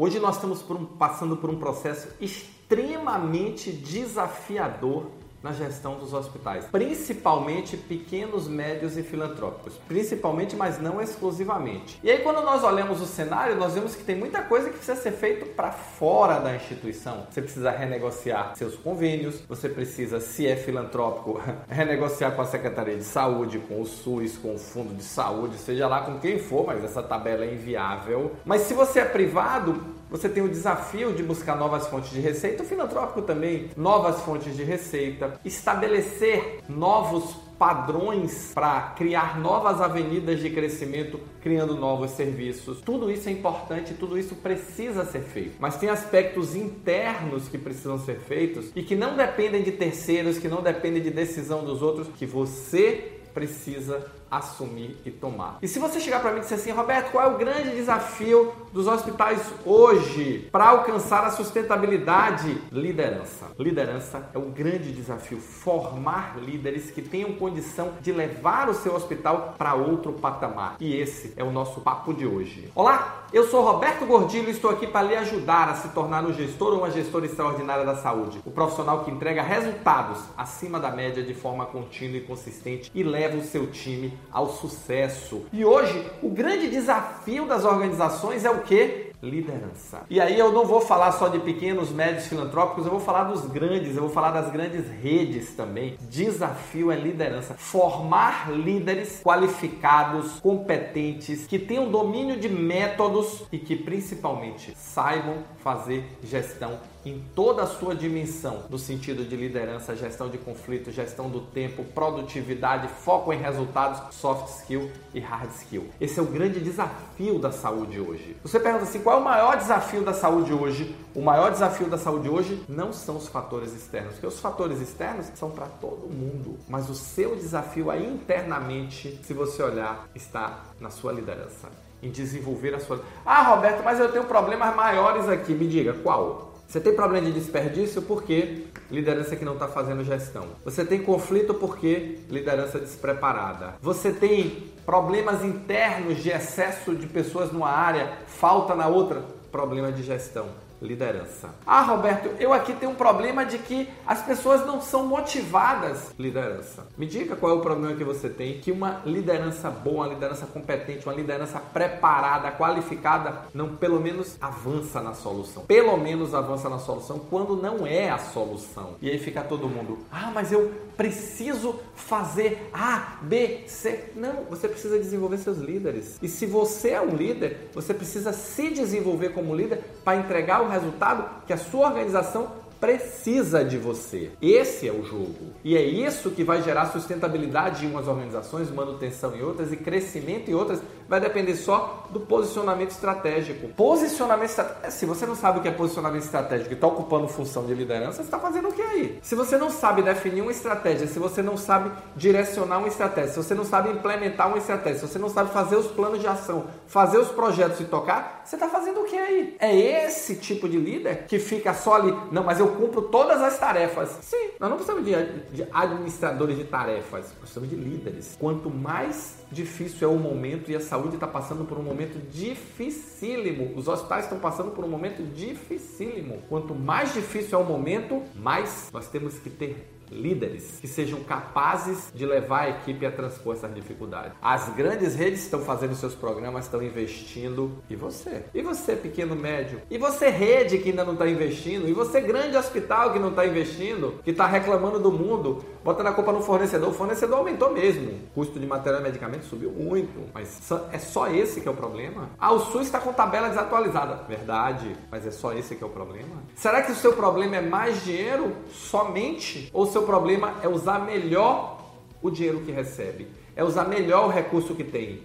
Hoje nós estamos por um, passando por um processo extremamente desafiador na gestão dos hospitais, principalmente pequenos, médios e filantrópicos, principalmente, mas não exclusivamente. E aí quando nós olhamos o cenário, nós vemos que tem muita coisa que precisa ser feito para fora da instituição. Você precisa renegociar seus convênios, você precisa, se é filantrópico, renegociar com a Secretaria de Saúde, com o SUS, com o Fundo de Saúde, seja lá com quem for, mas essa tabela é inviável. Mas se você é privado, você tem o desafio de buscar novas fontes de receita, o filantrópico também, novas fontes de receita, estabelecer novos padrões para criar novas avenidas de crescimento, criando novos serviços. Tudo isso é importante, tudo isso precisa ser feito. Mas tem aspectos internos que precisam ser feitos e que não dependem de terceiros, que não dependem de decisão dos outros, que você precisa assumir e tomar. E se você chegar para mim e disser assim, Roberto, qual é o grande desafio dos hospitais hoje para alcançar a sustentabilidade? Liderança. Liderança é o grande desafio. Formar líderes que tenham condição de levar o seu hospital para outro patamar. E esse é o nosso papo de hoje. Olá, eu sou Roberto Gordilho e estou aqui para lhe ajudar a se tornar um gestor ou uma gestora extraordinária da saúde. O profissional que entrega resultados acima da média de forma contínua e consistente e leva o seu time ao sucesso. E hoje, o grande desafio das organizações é o que? Liderança. E aí eu não vou falar só de pequenos, médios filantrópicos, eu vou falar dos grandes, eu vou falar das grandes redes também. Desafio é liderança. Formar líderes qualificados, competentes, que tenham domínio de métodos e que principalmente saibam fazer gestão em toda a sua dimensão, no sentido de liderança, gestão de conflito, gestão do tempo, produtividade, foco em resultados, soft skill e hard skill. Esse é o grande desafio da saúde hoje. Você pergunta assim, qual é o maior desafio da saúde hoje? O maior desafio da saúde hoje não são os fatores externos, porque os fatores externos são para todo mundo, mas o seu desafio aí internamente, se você olhar, está na sua liderança em desenvolver a sua. Ah, Roberto, mas eu tenho problemas maiores aqui. Me diga, qual? Você tem problema de desperdício porque liderança que não está fazendo gestão. Você tem conflito porque liderança despreparada. Você tem problemas internos de excesso de pessoas numa área, falta na outra, problema de gestão liderança. Ah, Roberto, eu aqui tenho um problema de que as pessoas não são motivadas. Liderança. Me diga qual é o problema que você tem que uma liderança boa, uma liderança competente, uma liderança preparada, qualificada, não pelo menos avança na solução. Pelo menos avança na solução quando não é a solução. E aí fica todo mundo, ah, mas eu preciso fazer A, B, C. Não, você precisa desenvolver seus líderes. E se você é um líder, você precisa se desenvolver como líder para entregar o resultado que a sua organização precisa de você. Esse é o jogo. E é isso que vai gerar sustentabilidade em umas organizações, manutenção em outras e crescimento em outras. Vai depender só do posicionamento estratégico. Posicionamento estratégico. Se você não sabe o que é posicionamento estratégico e está ocupando função de liderança, você está fazendo o que aí? Se você não sabe definir uma estratégia, se você não sabe direcionar uma estratégia, se você não sabe implementar uma estratégia, se você não sabe fazer os planos de ação, fazer os projetos e tocar, você está fazendo o que aí? É esse tipo de líder que fica só ali, não, mas eu eu cumpro todas as tarefas. Sim, nós não precisamos de, de administradores de tarefas, precisamos de líderes. Quanto mais difícil é o momento e a saúde está passando por um momento dificílimo, os hospitais estão passando por um momento dificílimo. Quanto mais difícil é o momento, mais nós temos que ter líderes que sejam capazes de levar a equipe a transpor essas dificuldades. As grandes redes estão fazendo seus programas, estão investindo. E você? E você, pequeno médio? E você, rede que ainda não está investindo? E você, grande hospital que não está investindo? Que está reclamando do mundo? Botando a culpa no fornecedor. O fornecedor aumentou mesmo. O custo de material e medicamento subiu muito. Mas é só esse que é o problema? Ah, o SUS está com tabela desatualizada. Verdade. Mas é só esse que é o problema? Será que o seu problema é mais dinheiro somente? Ou seu seu problema é usar melhor o dinheiro que recebe, é usar melhor o recurso que tem.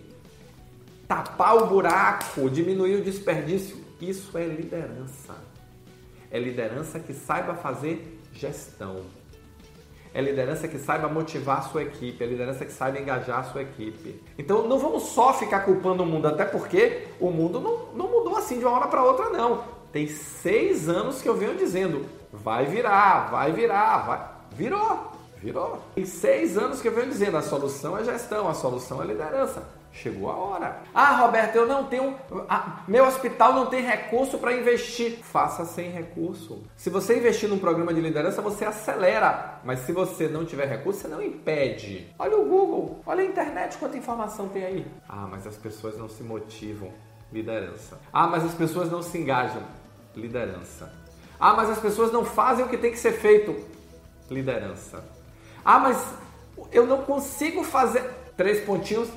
Tapar o buraco, diminuir o desperdício, isso é liderança. É liderança que saiba fazer gestão. É liderança que saiba motivar a sua equipe, é liderança que saiba engajar a sua equipe. Então não vamos só ficar culpando o mundo, até porque o mundo não, não mudou assim de uma hora para outra, não. Tem seis anos que eu venho dizendo, vai virar, vai virar, vai. Virou, virou. Em seis anos que eu venho dizendo, a solução é gestão, a solução é liderança. Chegou a hora. Ah, Roberto, eu não tenho. Ah, meu hospital não tem recurso para investir. Faça sem recurso. Se você investir num programa de liderança, você acelera. Mas se você não tiver recurso, você não impede. Olha o Google, olha a internet, quanta informação tem aí. Ah, mas as pessoas não se motivam. Liderança. Ah, mas as pessoas não se engajam. Liderança. Ah, mas as pessoas não fazem o que tem que ser feito. Liderança. Ah, mas eu não consigo fazer. Três pontinhos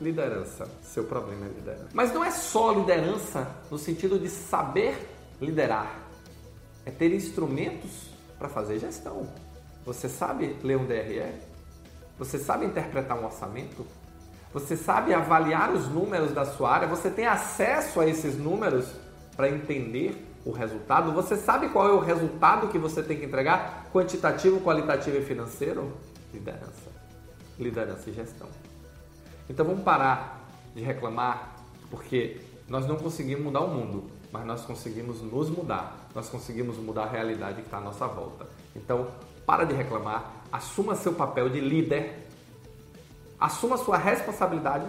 liderança. Seu problema é liderança. Mas não é só liderança no sentido de saber liderar. É ter instrumentos para fazer gestão. Você sabe ler um DRE? Você sabe interpretar um orçamento? Você sabe avaliar os números da sua área? Você tem acesso a esses números para entender o resultado? Você sabe qual é o resultado que você tem que entregar? Quantitativo, qualitativo e financeiro? Liderança. Liderança e gestão. Então vamos parar de reclamar, porque nós não conseguimos mudar o mundo, mas nós conseguimos nos mudar. Nós conseguimos mudar a realidade que está à nossa volta. Então, para de reclamar, assuma seu papel de líder, assuma sua responsabilidade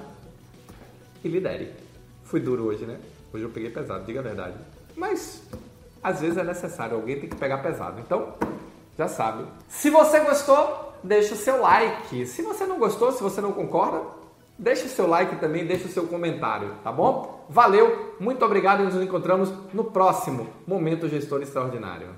e lidere. Fui duro hoje, né? Hoje eu peguei pesado, diga a verdade. Mas às vezes é necessário, alguém tem que pegar pesado. Então, já sabe. Se você gostou, deixa o seu like. Se você não gostou, se você não concorda, Deixe o seu like também, deixe o seu comentário, tá bom? Valeu, muito obrigado e nos encontramos no próximo Momento Gestor Extraordinário.